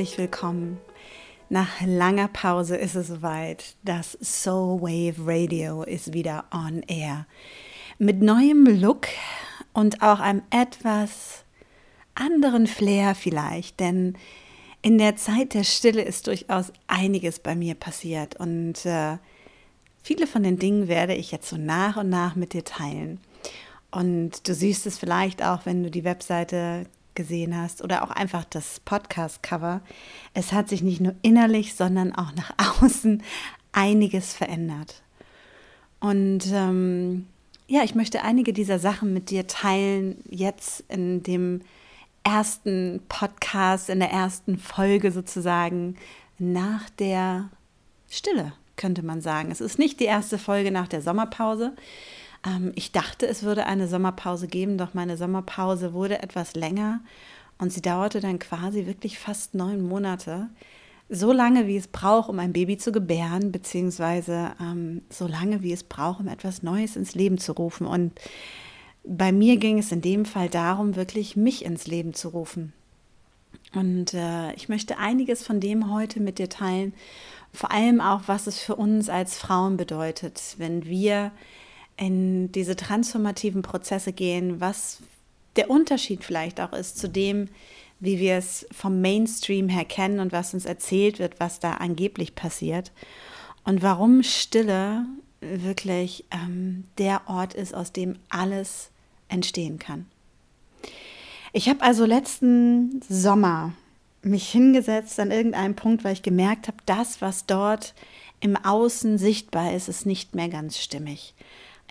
herzlich willkommen. Nach langer Pause ist es soweit. Das Soul Wave Radio ist wieder on air. Mit neuem Look und auch einem etwas anderen Flair vielleicht, denn in der Zeit der Stille ist durchaus einiges bei mir passiert und äh, viele von den Dingen werde ich jetzt so nach und nach mit dir teilen. Und du siehst es vielleicht auch, wenn du die Webseite gesehen hast oder auch einfach das Podcast-Cover. Es hat sich nicht nur innerlich, sondern auch nach außen einiges verändert. Und ähm, ja, ich möchte einige dieser Sachen mit dir teilen, jetzt in dem ersten Podcast, in der ersten Folge sozusagen nach der Stille, könnte man sagen. Es ist nicht die erste Folge nach der Sommerpause. Ähm, ich dachte, es würde eine Sommerpause geben, doch meine Sommerpause wurde etwas länger und sie dauerte dann quasi wirklich fast neun Monate. So lange, wie es braucht, um ein Baby zu gebären, beziehungsweise ähm, so lange, wie es braucht, um etwas Neues ins Leben zu rufen. Und bei mir ging es in dem Fall darum, wirklich mich ins Leben zu rufen. Und äh, ich möchte einiges von dem heute mit dir teilen, vor allem auch, was es für uns als Frauen bedeutet, wenn wir in diese transformativen Prozesse gehen, was der Unterschied vielleicht auch ist zu dem, wie wir es vom Mainstream her kennen und was uns erzählt wird, was da angeblich passiert und warum Stille wirklich ähm, der Ort ist, aus dem alles entstehen kann. Ich habe also letzten Sommer mich hingesetzt an irgendeinem Punkt, weil ich gemerkt habe, das, was dort im Außen sichtbar ist, ist nicht mehr ganz stimmig.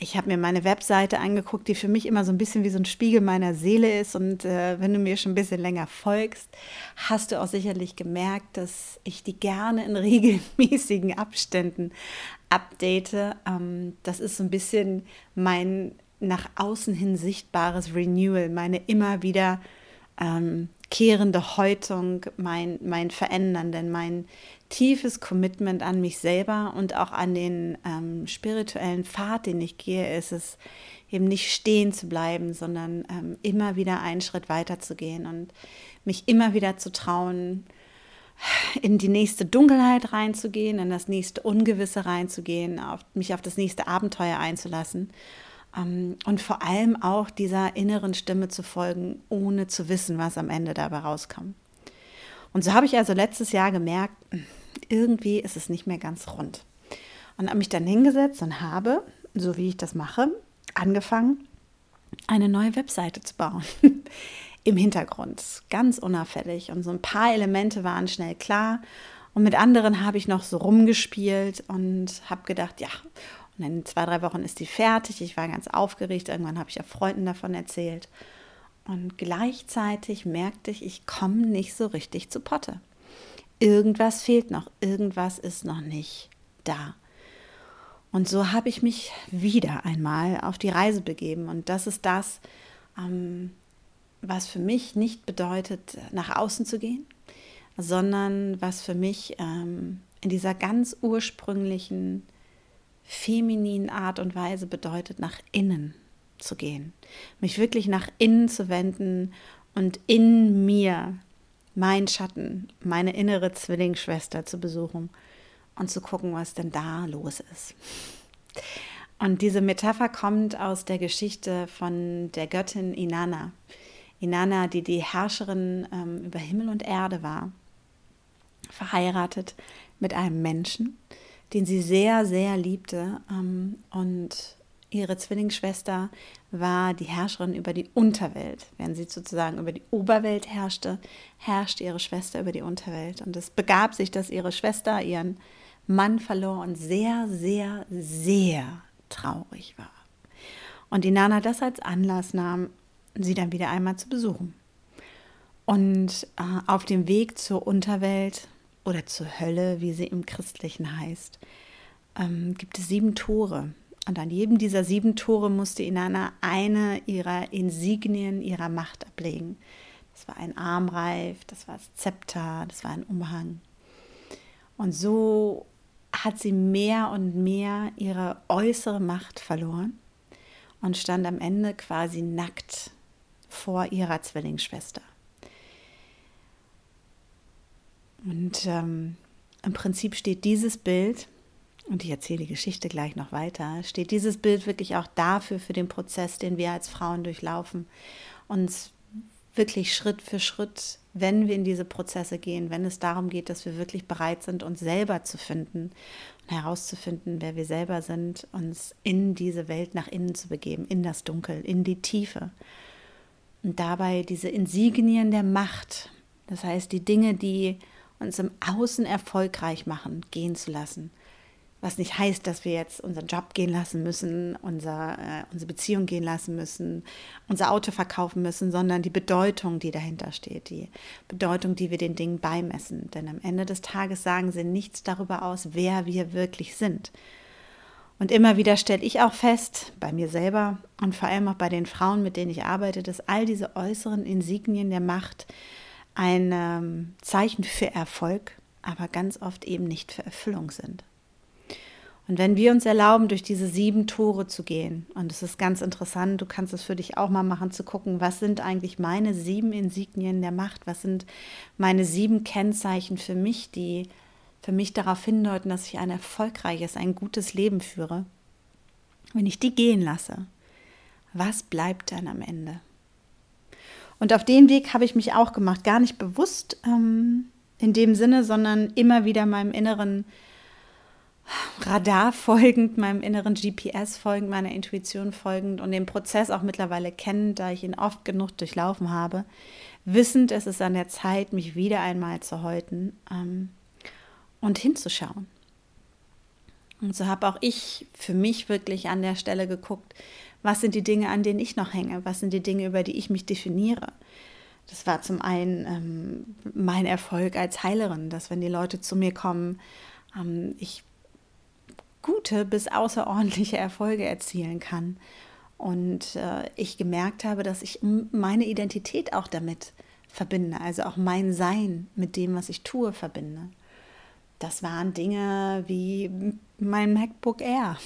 Ich habe mir meine Webseite angeguckt, die für mich immer so ein bisschen wie so ein Spiegel meiner Seele ist. Und äh, wenn du mir schon ein bisschen länger folgst, hast du auch sicherlich gemerkt, dass ich die gerne in regelmäßigen Abständen update. Ähm, das ist so ein bisschen mein nach außen hin sichtbares Renewal, meine immer wieder ähm, kehrende Häutung, mein, mein Verändern, denn mein tiefes Commitment an mich selber und auch an den ähm, spirituellen Pfad, den ich gehe, ist es eben nicht stehen zu bleiben, sondern ähm, immer wieder einen Schritt weiter zu gehen und mich immer wieder zu trauen, in die nächste Dunkelheit reinzugehen, in das nächste Ungewisse reinzugehen, auf, mich auf das nächste Abenteuer einzulassen und vor allem auch dieser inneren Stimme zu folgen, ohne zu wissen, was am Ende dabei rauskommt. Und so habe ich also letztes Jahr gemerkt, irgendwie ist es nicht mehr ganz rund. Und habe mich dann hingesetzt und habe, so wie ich das mache, angefangen, eine neue Webseite zu bauen. Im Hintergrund, ganz unauffällig. Und so ein paar Elemente waren schnell klar. Und mit anderen habe ich noch so rumgespielt und habe gedacht, ja, und in zwei, drei Wochen ist die fertig. Ich war ganz aufgeregt. Irgendwann habe ich ja Freunden davon erzählt. Und gleichzeitig merkte ich, ich komme nicht so richtig zu Potte. Irgendwas fehlt noch, irgendwas ist noch nicht da. Und so habe ich mich wieder einmal auf die Reise begeben. Und das ist das, ähm, was für mich nicht bedeutet, nach außen zu gehen, sondern was für mich ähm, in dieser ganz ursprünglichen femininen Art und Weise bedeutet, nach innen zu gehen, mich wirklich nach innen zu wenden und in mir mein Schatten, meine innere Zwillingsschwester zu besuchen und zu gucken, was denn da los ist. Und diese Metapher kommt aus der Geschichte von der Göttin Inanna. Inanna, die die Herrscherin ähm, über Himmel und Erde war, verheiratet mit einem Menschen, den sie sehr, sehr liebte. Ähm, und ihre Zwillingsschwester war die Herrscherin über die Unterwelt. Während sie sozusagen über die Oberwelt herrschte, herrschte ihre Schwester über die Unterwelt. Und es begab sich, dass ihre Schwester ihren Mann verlor und sehr, sehr, sehr traurig war. Und die Nana das als Anlass nahm, sie dann wieder einmal zu besuchen. Und äh, auf dem Weg zur Unterwelt oder zur Hölle, wie sie im Christlichen heißt, ähm, gibt es sieben Tore. Und an jedem dieser sieben Tore musste Inanna eine ihrer Insignien ihrer Macht ablegen. Das war ein Armreif, das war das Zepter, das war ein Umhang. Und so hat sie mehr und mehr ihre äußere Macht verloren und stand am Ende quasi nackt vor ihrer Zwillingsschwester. Und ähm, im Prinzip steht dieses Bild, und ich erzähle die Geschichte gleich noch weiter, steht dieses Bild wirklich auch dafür, für den Prozess, den wir als Frauen durchlaufen, uns wirklich Schritt für Schritt, wenn wir in diese Prozesse gehen, wenn es darum geht, dass wir wirklich bereit sind, uns selber zu finden und herauszufinden, wer wir selber sind, uns in diese Welt nach innen zu begeben, in das Dunkel, in die Tiefe. Und dabei diese Insignien der Macht, das heißt die Dinge, die uns im Außen erfolgreich machen, gehen zu lassen. Was nicht heißt, dass wir jetzt unseren Job gehen lassen müssen, unser, äh, unsere Beziehung gehen lassen müssen, unser Auto verkaufen müssen, sondern die Bedeutung, die dahinter steht, die Bedeutung, die wir den Dingen beimessen. Denn am Ende des Tages sagen sie nichts darüber aus, wer wir wirklich sind. Und immer wieder stelle ich auch fest, bei mir selber und vor allem auch bei den Frauen, mit denen ich arbeite, dass all diese äußeren Insignien der Macht ein ähm, Zeichen für Erfolg, aber ganz oft eben nicht für Erfüllung sind. Und wenn wir uns erlauben, durch diese sieben Tore zu gehen, und es ist ganz interessant, du kannst es für dich auch mal machen, zu gucken, was sind eigentlich meine sieben Insignien der Macht, was sind meine sieben Kennzeichen für mich, die für mich darauf hindeuten, dass ich ein erfolgreiches, ein gutes Leben führe. Wenn ich die gehen lasse, was bleibt dann am Ende? Und auf den Weg habe ich mich auch gemacht, gar nicht bewusst ähm, in dem Sinne, sondern immer wieder meinem inneren Radar folgend, meinem inneren GPS folgend, meiner Intuition folgend und den Prozess auch mittlerweile kennend, da ich ihn oft genug durchlaufen habe, wissend, es ist an der Zeit, mich wieder einmal zu häuten ähm, und hinzuschauen. Und so habe auch ich für mich wirklich an der Stelle geguckt, was sind die Dinge, an denen ich noch hänge? Was sind die Dinge, über die ich mich definiere? Das war zum einen ähm, mein Erfolg als Heilerin, dass wenn die Leute zu mir kommen, ähm, ich gute bis außerordentliche Erfolge erzielen kann. Und äh, ich gemerkt habe, dass ich meine Identität auch damit verbinde, also auch mein Sein mit dem, was ich tue, verbinde. Das waren Dinge wie mein MacBook Air,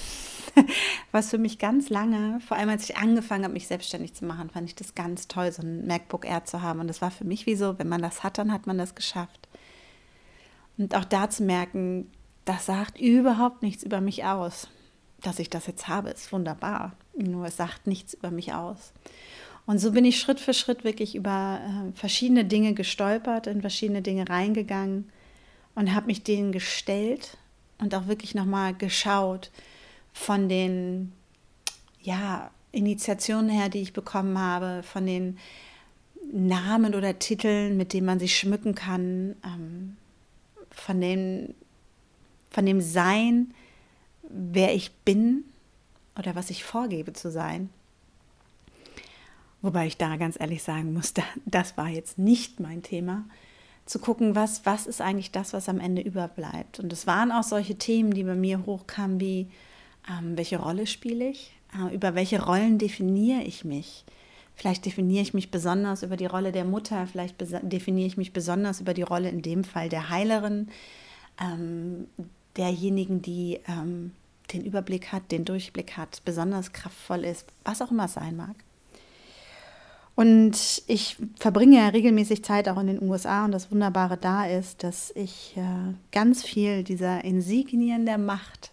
was für mich ganz lange, vor allem als ich angefangen habe, mich selbstständig zu machen, fand ich das ganz toll, so ein MacBook Air zu haben. Und das war für mich wie so, wenn man das hat, dann hat man das geschafft. Und auch da zu merken, das sagt überhaupt nichts über mich aus. Dass ich das jetzt habe, ist wunderbar. Nur es sagt nichts über mich aus. Und so bin ich Schritt für Schritt wirklich über äh, verschiedene Dinge gestolpert, in verschiedene Dinge reingegangen und habe mich denen gestellt und auch wirklich nochmal geschaut von den ja, Initiationen her, die ich bekommen habe, von den Namen oder Titeln, mit denen man sich schmücken kann, ähm, von, den, von dem Sein, wer ich bin oder was ich vorgebe zu sein. Wobei ich da ganz ehrlich sagen muss, das war jetzt nicht mein Thema zu gucken, was, was ist eigentlich das, was am Ende überbleibt. Und es waren auch solche Themen, die bei mir hochkamen, wie ähm, welche Rolle spiele ich, äh, über welche Rollen definiere ich mich. Vielleicht definiere ich mich besonders über die Rolle der Mutter, vielleicht definiere ich mich besonders über die Rolle in dem Fall der Heilerin, ähm, derjenigen, die ähm, den Überblick hat, den Durchblick hat, besonders kraftvoll ist, was auch immer es sein mag. Und ich verbringe ja regelmäßig Zeit auch in den USA und das Wunderbare da ist, dass ich äh, ganz viel dieser Insignien der Macht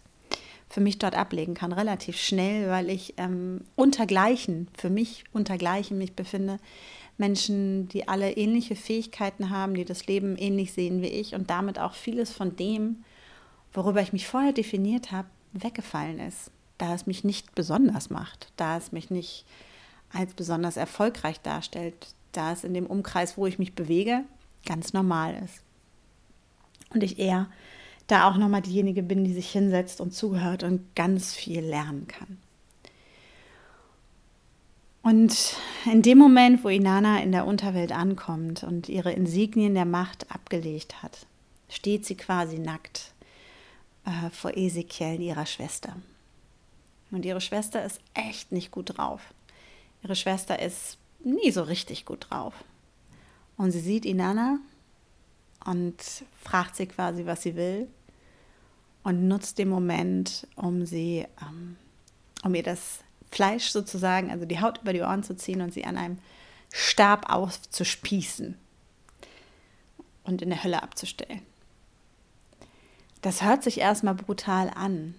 für mich dort ablegen kann, relativ schnell, weil ich ähm, untergleichen, für mich untergleichen mich befinde. Menschen, die alle ähnliche Fähigkeiten haben, die das Leben ähnlich sehen wie ich und damit auch vieles von dem, worüber ich mich vorher definiert habe, weggefallen ist, da es mich nicht besonders macht, da es mich nicht als besonders erfolgreich darstellt, da es in dem Umkreis, wo ich mich bewege, ganz normal ist. Und ich eher da auch nochmal diejenige bin, die sich hinsetzt und zuhört und ganz viel lernen kann. Und in dem Moment, wo Inanna in der Unterwelt ankommt und ihre Insignien der Macht abgelegt hat, steht sie quasi nackt äh, vor Ezekiel, ihrer Schwester. Und ihre Schwester ist echt nicht gut drauf. Ihre Schwester ist nie so richtig gut drauf. Und sie sieht Inanna und fragt sie quasi, was sie will und nutzt den Moment, um sie, ähm, um ihr das Fleisch sozusagen, also die Haut über die Ohren zu ziehen und sie an einem Stab aufzuspießen. und in der Hölle abzustellen. Das hört sich erstmal brutal an.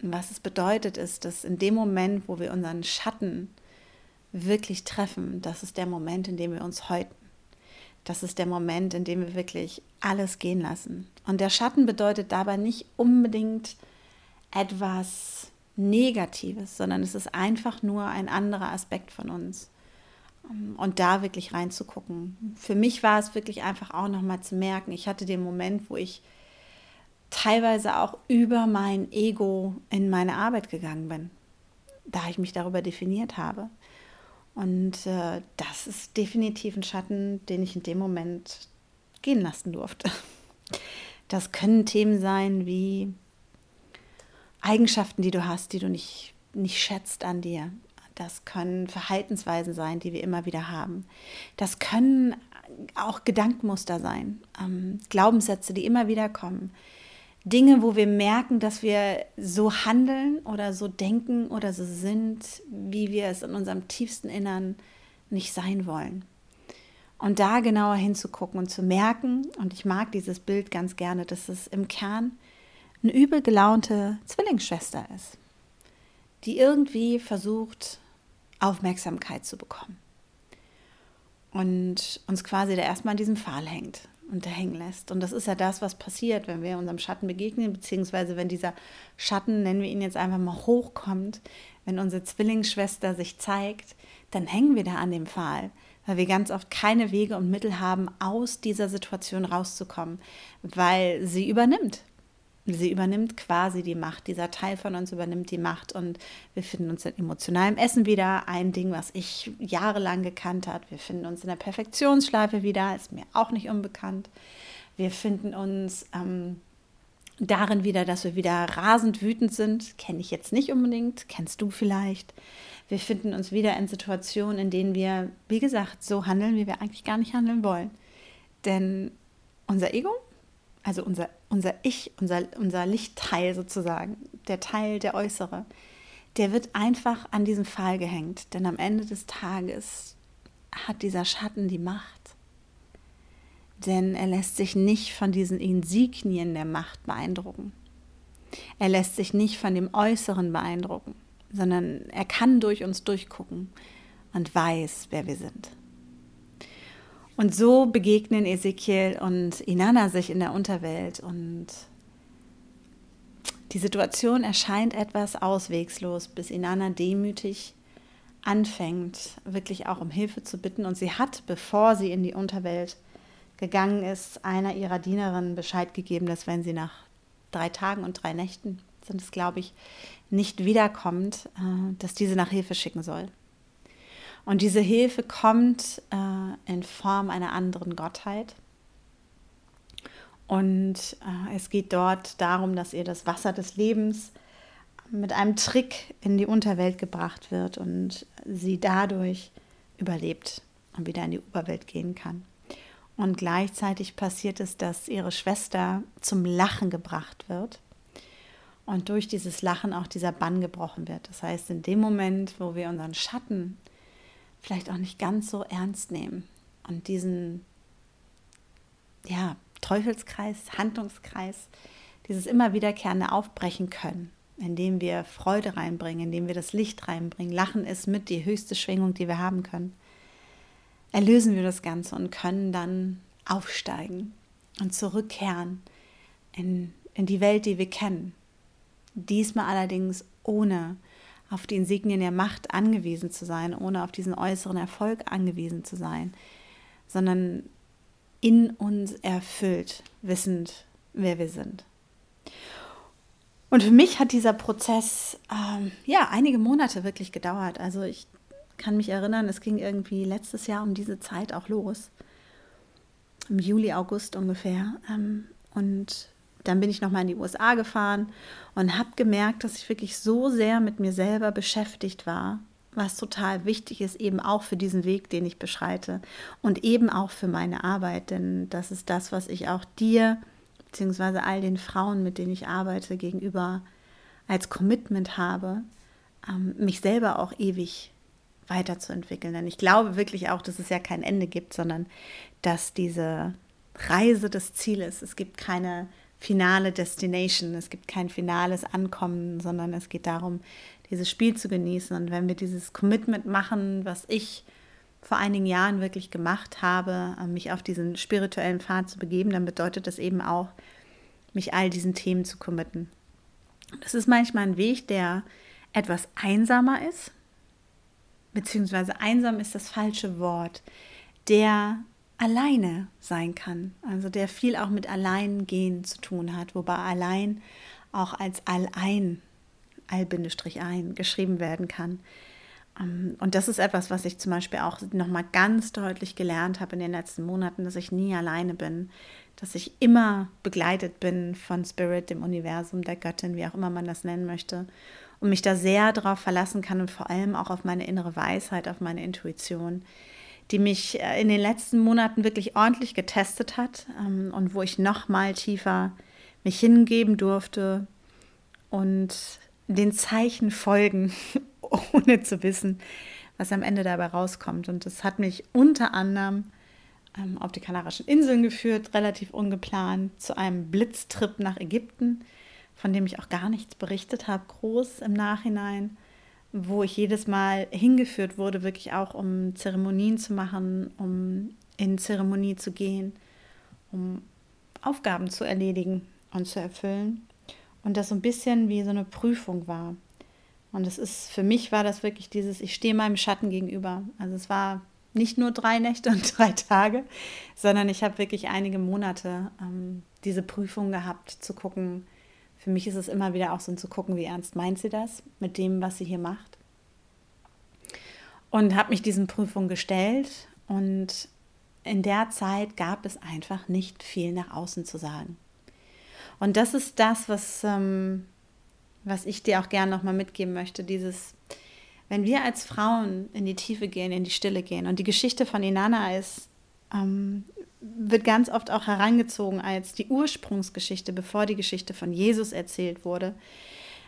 Was es bedeutet, ist, dass in dem Moment, wo wir unseren Schatten wirklich treffen, das ist der Moment, in dem wir uns häuten. Das ist der Moment, in dem wir wirklich alles gehen lassen. Und der Schatten bedeutet dabei nicht unbedingt etwas Negatives, sondern es ist einfach nur ein anderer Aspekt von uns. Und da wirklich reinzugucken. Für mich war es wirklich einfach auch nochmal zu merken, ich hatte den Moment, wo ich teilweise auch über mein Ego in meine Arbeit gegangen bin, da ich mich darüber definiert habe. Und äh, das ist definitiv ein Schatten, den ich in dem Moment gehen lassen durfte. Das können Themen sein wie Eigenschaften, die du hast, die du nicht, nicht schätzt an dir. Das können Verhaltensweisen sein, die wir immer wieder haben. Das können auch Gedankenmuster sein, ähm, Glaubenssätze, die immer wieder kommen, Dinge, wo wir merken, dass wir so handeln oder so denken oder so sind, wie wir es in unserem tiefsten Innern nicht sein wollen. Und da genauer hinzugucken und zu merken, und ich mag dieses Bild ganz gerne, dass es im Kern eine übel gelaunte Zwillingsschwester ist, die irgendwie versucht, Aufmerksamkeit zu bekommen. Und uns quasi da erstmal in diesem Pfahl hängt unterhängen lässt. Und das ist ja das, was passiert, wenn wir unserem Schatten begegnen, beziehungsweise wenn dieser Schatten, nennen wir ihn jetzt einfach mal, hochkommt, wenn unsere Zwillingsschwester sich zeigt, dann hängen wir da an dem Pfahl, weil wir ganz oft keine Wege und Mittel haben, aus dieser Situation rauszukommen, weil sie übernimmt. Sie übernimmt quasi die Macht. Dieser Teil von uns übernimmt die Macht und wir finden uns in emotionalem Essen wieder. Ein Ding, was ich jahrelang gekannt habe. Wir finden uns in der Perfektionsschleife wieder, ist mir auch nicht unbekannt. Wir finden uns ähm, darin wieder, dass wir wieder rasend wütend sind. Kenne ich jetzt nicht unbedingt, kennst du vielleicht. Wir finden uns wieder in Situationen, in denen wir, wie gesagt, so handeln, wie wir eigentlich gar nicht handeln wollen. Denn unser Ego also unser, unser Ich, unser, unser Lichtteil sozusagen, der Teil, der äußere, der wird einfach an diesen Pfahl gehängt. Denn am Ende des Tages hat dieser Schatten die Macht. Denn er lässt sich nicht von diesen Insignien der Macht beeindrucken. Er lässt sich nicht von dem Äußeren beeindrucken, sondern er kann durch uns durchgucken und weiß, wer wir sind. Und so begegnen Ezekiel und Inanna sich in der Unterwelt und die Situation erscheint etwas auswegslos, bis Inanna demütig anfängt, wirklich auch um Hilfe zu bitten. Und sie hat, bevor sie in die Unterwelt gegangen ist, einer ihrer Dienerinnen Bescheid gegeben, dass wenn sie nach drei Tagen und drei Nächten, sind es glaube ich, nicht wiederkommt, äh, dass diese nach Hilfe schicken soll. Und diese Hilfe kommt äh, in Form einer anderen Gottheit. Und äh, es geht dort darum, dass ihr das Wasser des Lebens mit einem Trick in die Unterwelt gebracht wird und sie dadurch überlebt und wieder in die Oberwelt gehen kann. Und gleichzeitig passiert es, dass ihre Schwester zum Lachen gebracht wird und durch dieses Lachen auch dieser Bann gebrochen wird. Das heißt, in dem Moment, wo wir unseren Schatten vielleicht auch nicht ganz so ernst nehmen und diesen ja, Teufelskreis, Handlungskreis, dieses immer wiederkehrende aufbrechen können, indem wir Freude reinbringen, indem wir das Licht reinbringen. Lachen ist mit die höchste Schwingung, die wir haben können. Erlösen wir das Ganze und können dann aufsteigen und zurückkehren in, in die Welt, die wir kennen. Diesmal allerdings ohne auf die Insignien der Macht angewiesen zu sein, ohne auf diesen äußeren Erfolg angewiesen zu sein, sondern in uns erfüllt, wissend, wer wir sind. Und für mich hat dieser Prozess ähm, ja einige Monate wirklich gedauert. Also ich kann mich erinnern, es ging irgendwie letztes Jahr um diese Zeit auch los. Im Juli, August ungefähr. Ähm, und dann bin ich nochmal in die USA gefahren und habe gemerkt, dass ich wirklich so sehr mit mir selber beschäftigt war, was total wichtig ist, eben auch für diesen Weg, den ich beschreite und eben auch für meine Arbeit, denn das ist das, was ich auch dir beziehungsweise all den Frauen, mit denen ich arbeite, gegenüber als Commitment habe, ähm, mich selber auch ewig weiterzuentwickeln. Denn ich glaube wirklich auch, dass es ja kein Ende gibt, sondern dass diese Reise des Zieles. Es gibt keine finale Destination, es gibt kein finales Ankommen, sondern es geht darum, dieses Spiel zu genießen. Und wenn wir dieses Commitment machen, was ich vor einigen Jahren wirklich gemacht habe, äh, mich auf diesen spirituellen Pfad zu begeben, dann bedeutet das eben auch, mich all diesen Themen zu committen. Das ist manchmal ein Weg, der etwas einsamer ist, beziehungsweise einsam ist das falsche Wort, der alleine sein kann, also der viel auch mit Alleingehen zu tun hat, wobei allein auch als allein, all-ein geschrieben werden kann. Ähm, und das ist etwas, was ich zum Beispiel auch nochmal ganz deutlich gelernt habe in den letzten Monaten, dass ich nie alleine bin, dass ich immer begleitet bin von Spirit, dem Universum, der Göttin, wie auch immer man das nennen möchte, und mich da sehr darauf verlassen kann und vor allem auch auf meine innere Weisheit, auf meine Intuition, die mich äh, in den letzten Monaten wirklich ordentlich getestet hat ähm, und wo ich noch mal tiefer mich hingeben durfte und den Zeichen folgen, ohne zu wissen, was am Ende dabei rauskommt. Und das hat mich unter anderem ähm, auf die Kanarischen Inseln geführt, relativ ungeplant, zu einem Blitztrip nach Ägypten, von dem ich auch gar nichts berichtet habe, groß im Nachhinein, wo ich jedes Mal hingeführt wurde, wirklich auch um Zeremonien zu machen, um in Zeremonie zu gehen, um Aufgaben zu erledigen und zu erfüllen. Und das so ein bisschen wie so eine Prüfung war. Und es ist, für mich war das wirklich dieses, ich stehe meinem Schatten gegenüber. Also es war nicht nur drei Nächte und drei Tage, sondern ich habe wirklich einige Monate ähm, diese Prüfung gehabt, zu gucken. Für mich ist es immer wieder auch so zu gucken, wie ernst meint sie das mit dem, was sie hier macht. Und habe mich diesen Prüfungen gestellt und in der Zeit gab es einfach nicht viel nach außen zu sagen. Und das ist das, was, ähm, was ich dir auch gerne nochmal mitgeben möchte, dieses wenn wir als Frauen in die Tiefe gehen, in die Stille gehen, und die Geschichte von Inanna ist, ähm, wird ganz oft auch herangezogen als die Ursprungsgeschichte, bevor die Geschichte von Jesus erzählt wurde,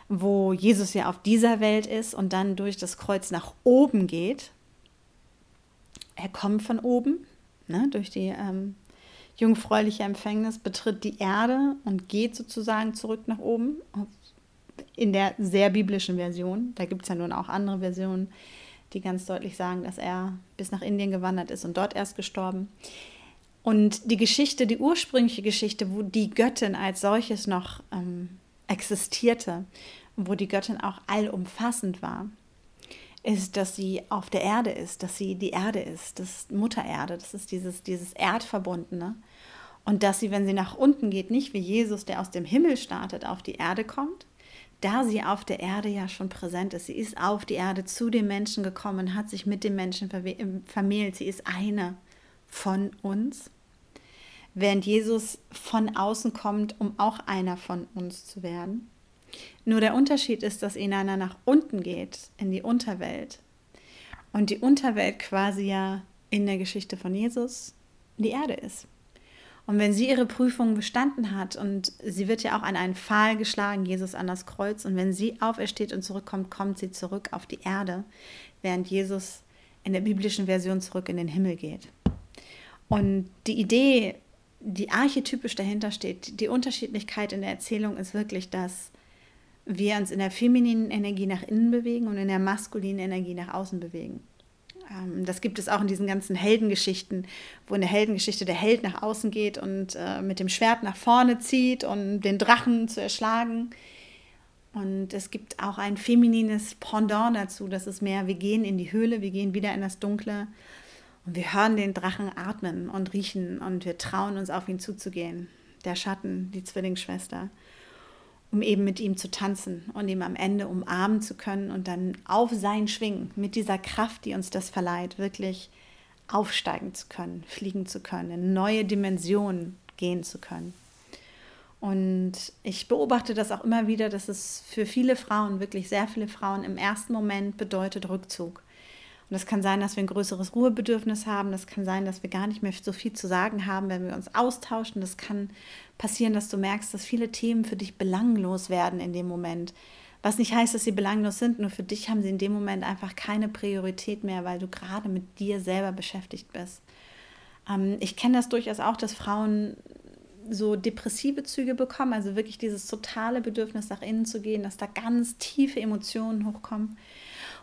wo Jesus ja auf dieser Welt ist und dann durch das Kreuz nach oben geht. Er kommt von oben, ne, durch die ähm, jungfräuliche Empfängnis, betritt die Erde und geht sozusagen zurück nach oben in der sehr biblischen Version. Da gibt es ja nun auch andere Versionen, die ganz deutlich sagen, dass er bis nach Indien gewandert ist und dort erst gestorben. Und die Geschichte, die ursprüngliche Geschichte, wo die Göttin als solches noch ähm, existierte, wo die Göttin auch allumfassend war, ist, dass sie auf der Erde ist, dass sie die Erde ist, das ist Mutter Erde, das ist dieses, dieses Erdverbundene. Und dass sie, wenn sie nach unten geht, nicht wie Jesus, der aus dem Himmel startet, auf die Erde kommt, da sie auf der Erde ja schon präsent ist. Sie ist auf die Erde zu den Menschen gekommen, hat sich mit den Menschen vermählt. Sie ist eine von uns. Während Jesus von außen kommt, um auch einer von uns zu werden. Nur der Unterschied ist, dass Inanna nach unten geht, in die Unterwelt. Und die Unterwelt quasi ja in der Geschichte von Jesus die Erde ist. Und wenn sie ihre Prüfung bestanden hat und sie wird ja auch an einen Pfahl geschlagen, Jesus an das Kreuz, und wenn sie aufersteht und zurückkommt, kommt sie zurück auf die Erde, während Jesus in der biblischen Version zurück in den Himmel geht. Und die Idee, die archetypisch dahinter steht, die Unterschiedlichkeit in der Erzählung ist wirklich, dass wir uns in der femininen Energie nach innen bewegen und in der maskulinen Energie nach außen bewegen. Ähm, das gibt es auch in diesen ganzen Heldengeschichten, wo in der Heldengeschichte der Held nach außen geht und äh, mit dem Schwert nach vorne zieht, um den Drachen zu erschlagen. Und es gibt auch ein feminines Pendant dazu, das ist mehr, wir gehen in die Höhle, wir gehen wieder in das Dunkle und wir hören den Drachen atmen und riechen und wir trauen uns auf ihn zuzugehen. Der Schatten, die Zwillingsschwester um eben mit ihm zu tanzen und ihm am Ende umarmen zu können und dann auf sein Schwingen mit dieser Kraft, die uns das verleiht, wirklich aufsteigen zu können, fliegen zu können, in neue Dimensionen gehen zu können. Und ich beobachte das auch immer wieder, dass es für viele Frauen, wirklich sehr viele Frauen im ersten Moment bedeutet Rückzug. Und das kann sein, dass wir ein größeres Ruhebedürfnis haben. Das kann sein, dass wir gar nicht mehr so viel zu sagen haben, wenn wir uns austauschen. Das kann passieren, dass du merkst, dass viele Themen für dich belanglos werden in dem Moment. Was nicht heißt, dass sie belanglos sind, nur für dich haben sie in dem Moment einfach keine Priorität mehr, weil du gerade mit dir selber beschäftigt bist. Ähm, ich kenne das durchaus auch, dass Frauen so depressive Züge bekommen, also wirklich dieses totale Bedürfnis nach innen zu gehen, dass da ganz tiefe Emotionen hochkommen.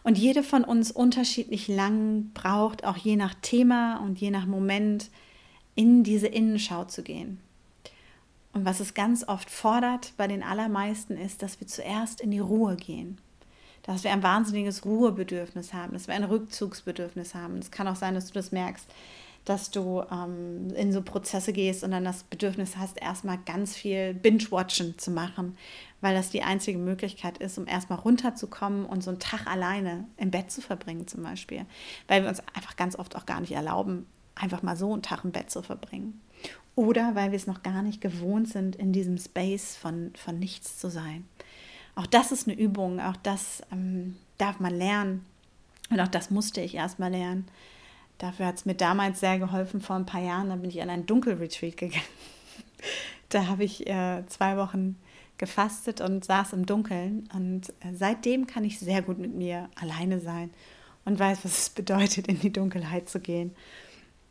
Und jede von uns unterschiedlich lang braucht, auch je nach Thema und je nach Moment, in diese Innenschau zu gehen. Und was es ganz oft fordert bei den allermeisten ist, dass wir zuerst in die Ruhe gehen. Dass wir ein wahnsinniges Ruhebedürfnis haben, dass wir ein Rückzugsbedürfnis haben. Es kann auch sein, dass du das merkst, dass du ähm, in so Prozesse gehst und dann das Bedürfnis hast, erstmal ganz viel Binge-Watchen zu machen, weil das die einzige Möglichkeit ist, um erstmal runterzukommen und so einen Tag alleine im Bett zu verbringen zum Beispiel. Weil wir uns einfach ganz oft auch gar nicht erlauben, einfach mal so einen Tag im Bett zu verbringen. Oder weil wir es noch gar nicht gewohnt sind, in diesem Space von, von nichts zu sein. Auch das ist eine Übung, auch das ähm, darf man lernen. Und auch das musste ich erstmal lernen. Dafür hat es mir damals sehr geholfen, vor ein paar Jahren. Da bin ich an einen Dunkelretreat gegangen. da habe ich äh, zwei Wochen gefastet und saß im Dunkeln. Und äh, seitdem kann ich sehr gut mit mir alleine sein und weiß, was es bedeutet, in die Dunkelheit zu gehen.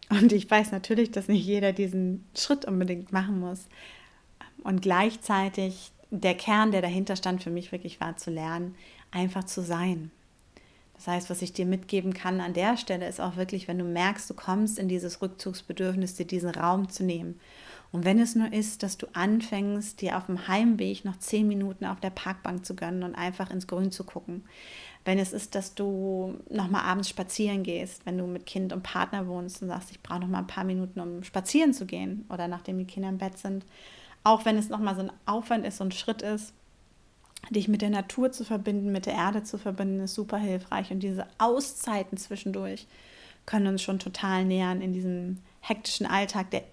Und ich weiß natürlich, dass nicht jeder diesen Schritt unbedingt machen muss. Und gleichzeitig der Kern, der dahinter stand, für mich wirklich war zu lernen, einfach zu sein. Das heißt, was ich dir mitgeben kann an der Stelle ist auch wirklich, wenn du merkst, du kommst in dieses Rückzugsbedürfnis, dir diesen Raum zu nehmen. Und wenn es nur ist, dass du anfängst, dir auf dem Heimweg noch zehn Minuten auf der Parkbank zu gönnen und einfach ins Grün zu gucken. Wenn es ist, dass du noch mal abends spazieren gehst, wenn du mit Kind und Partner wohnst und sagst, ich brauche noch mal ein paar Minuten, um spazieren zu gehen oder nachdem die Kinder im Bett sind. Auch wenn es noch mal so ein Aufwand ist, so ein Schritt ist, dich mit der Natur zu verbinden, mit der Erde zu verbinden, ist super hilfreich. Und diese Auszeiten zwischendurch können uns schon total nähern in diesem hektischen Alltag, der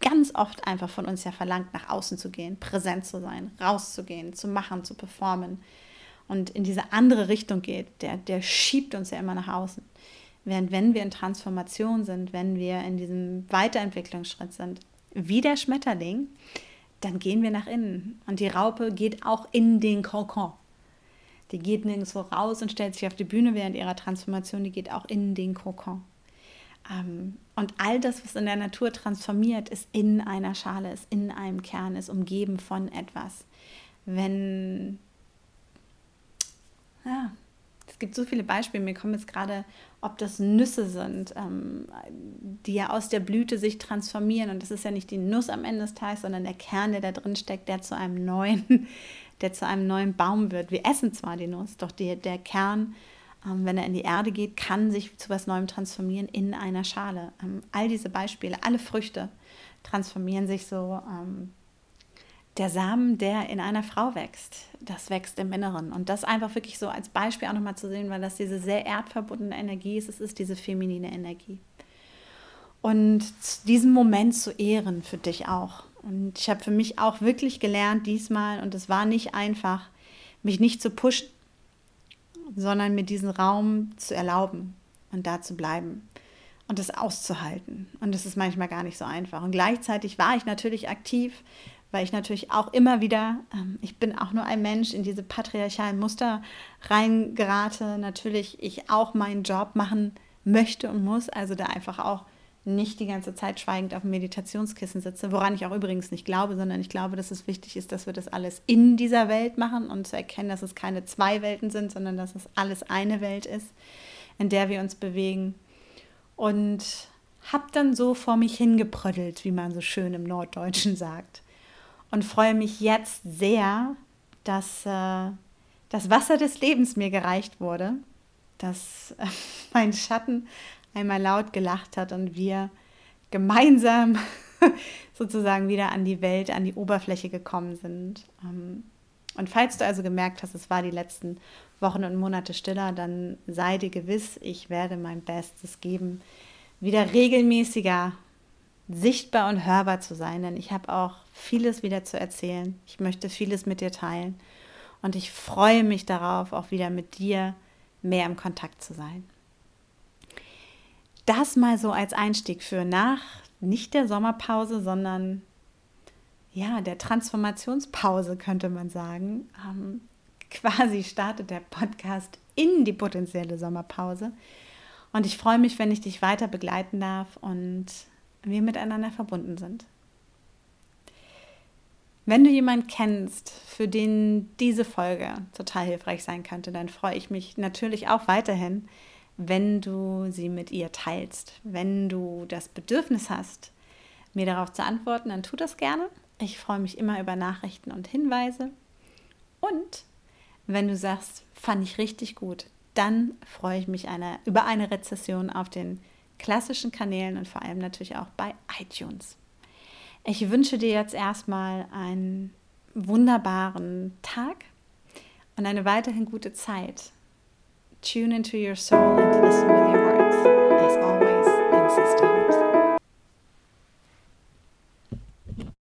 ganz oft einfach von uns ja verlangt, nach außen zu gehen, präsent zu sein, rauszugehen, zu machen, zu performen und in diese andere Richtung geht. Der, der schiebt uns ja immer nach außen. Während wenn wir in Transformation sind, wenn wir in diesem Weiterentwicklungsschritt sind, wie der Schmetterling, dann gehen wir nach innen. Und die Raupe geht auch in den Kokon. Die geht nirgendwo raus und stellt sich auf die Bühne während ihrer Transformation, die geht auch in den Kokon. Ähm, und all das, was in der Natur transformiert, ist in einer Schale, ist in einem Kern, ist umgeben von etwas. Wenn, ja, es gibt so viele Beispiele, mir kommen jetzt gerade, ob das Nüsse sind, ähm, die ja aus der Blüte sich transformieren. Und das ist ja nicht die Nuss am Ende des Tages, sondern der Kern, der da drin steckt, der zu einem neuen, der zu einem neuen Baum wird. Wir essen zwar die Nuss, doch die, der Kern, ähm, wenn er in die Erde geht, kann sich zu was Neuem transformieren in einer Schale. Ähm, all diese Beispiele, alle Früchte transformieren sich so ähm, der Samen, der in einer Frau wächst, das wächst im Inneren. Und das einfach wirklich so als Beispiel auch nochmal zu sehen, weil das diese sehr erdverbundene Energie ist. Es ist diese feminine Energie. Und diesen Moment zu ehren für dich auch. Und ich habe für mich auch wirklich gelernt diesmal, und es war nicht einfach, mich nicht zu pushen, sondern mir diesen Raum zu erlauben und da zu bleiben und das auszuhalten. Und das ist manchmal gar nicht so einfach. Und gleichzeitig war ich natürlich aktiv, weil ich natürlich auch immer wieder, ähm, ich bin auch nur ein Mensch, in diese patriarchalen Muster reingerate. Natürlich ich auch meinen Job machen möchte und muss, also da einfach auch nicht die ganze Zeit schweigend auf dem Meditationskissen sitze, woran ich auch übrigens nicht glaube, sondern ich glaube, dass es wichtig ist, dass wir das alles in dieser Welt machen und zu erkennen, dass es keine zwei Welten sind, sondern dass es alles eine Welt ist, in der wir uns bewegen. Und habe dann so vor mich hingeprödelt, wie man so schön im Norddeutschen sagt und freue mich jetzt sehr, dass äh, das Wasser des Lebens mir gereicht wurde, dass äh, mein Schatten einmal laut gelacht hat und wir gemeinsam sozusagen wieder an die Welt, an die Oberfläche gekommen sind. Ähm, und falls du also gemerkt hast, es war die letzten Wochen und Monate stiller, dann sei dir gewiss, ich werde mein Bestes geben, wieder regelmäßiger sichtbar und hörbar zu sein, denn ich habe auch vieles wieder zu erzählen. Ich möchte vieles mit dir teilen und ich freue mich darauf, auch wieder mit dir mehr im Kontakt zu sein. Das mal so als Einstieg für nach nicht der Sommerpause, sondern ja, der Transformationspause könnte man sagen. Ähm, quasi startet der Podcast in die potenzielle Sommerpause. Und ich freue mich, wenn ich dich weiter begleiten darf und wir miteinander verbunden sind. Wenn du jemanden kennst, für den diese Folge total hilfreich sein könnte, dann freue ich mich natürlich auch weiterhin, wenn du sie mit ihr teilst. Wenn du das Bedürfnis hast, mir darauf zu antworten, dann tu das gerne. Ich freue mich immer über Nachrichten und Hinweise. Und wenn du sagst, fand ich richtig gut, dann freue ich mich eine, über eine Rezession auf den klassischen Kanälen und vor allem natürlich auch bei iTunes. Ich wünsche dir jetzt erstmal einen wunderbaren Tag und eine weiterhin gute Zeit. Tune into your soul and listen with your heart.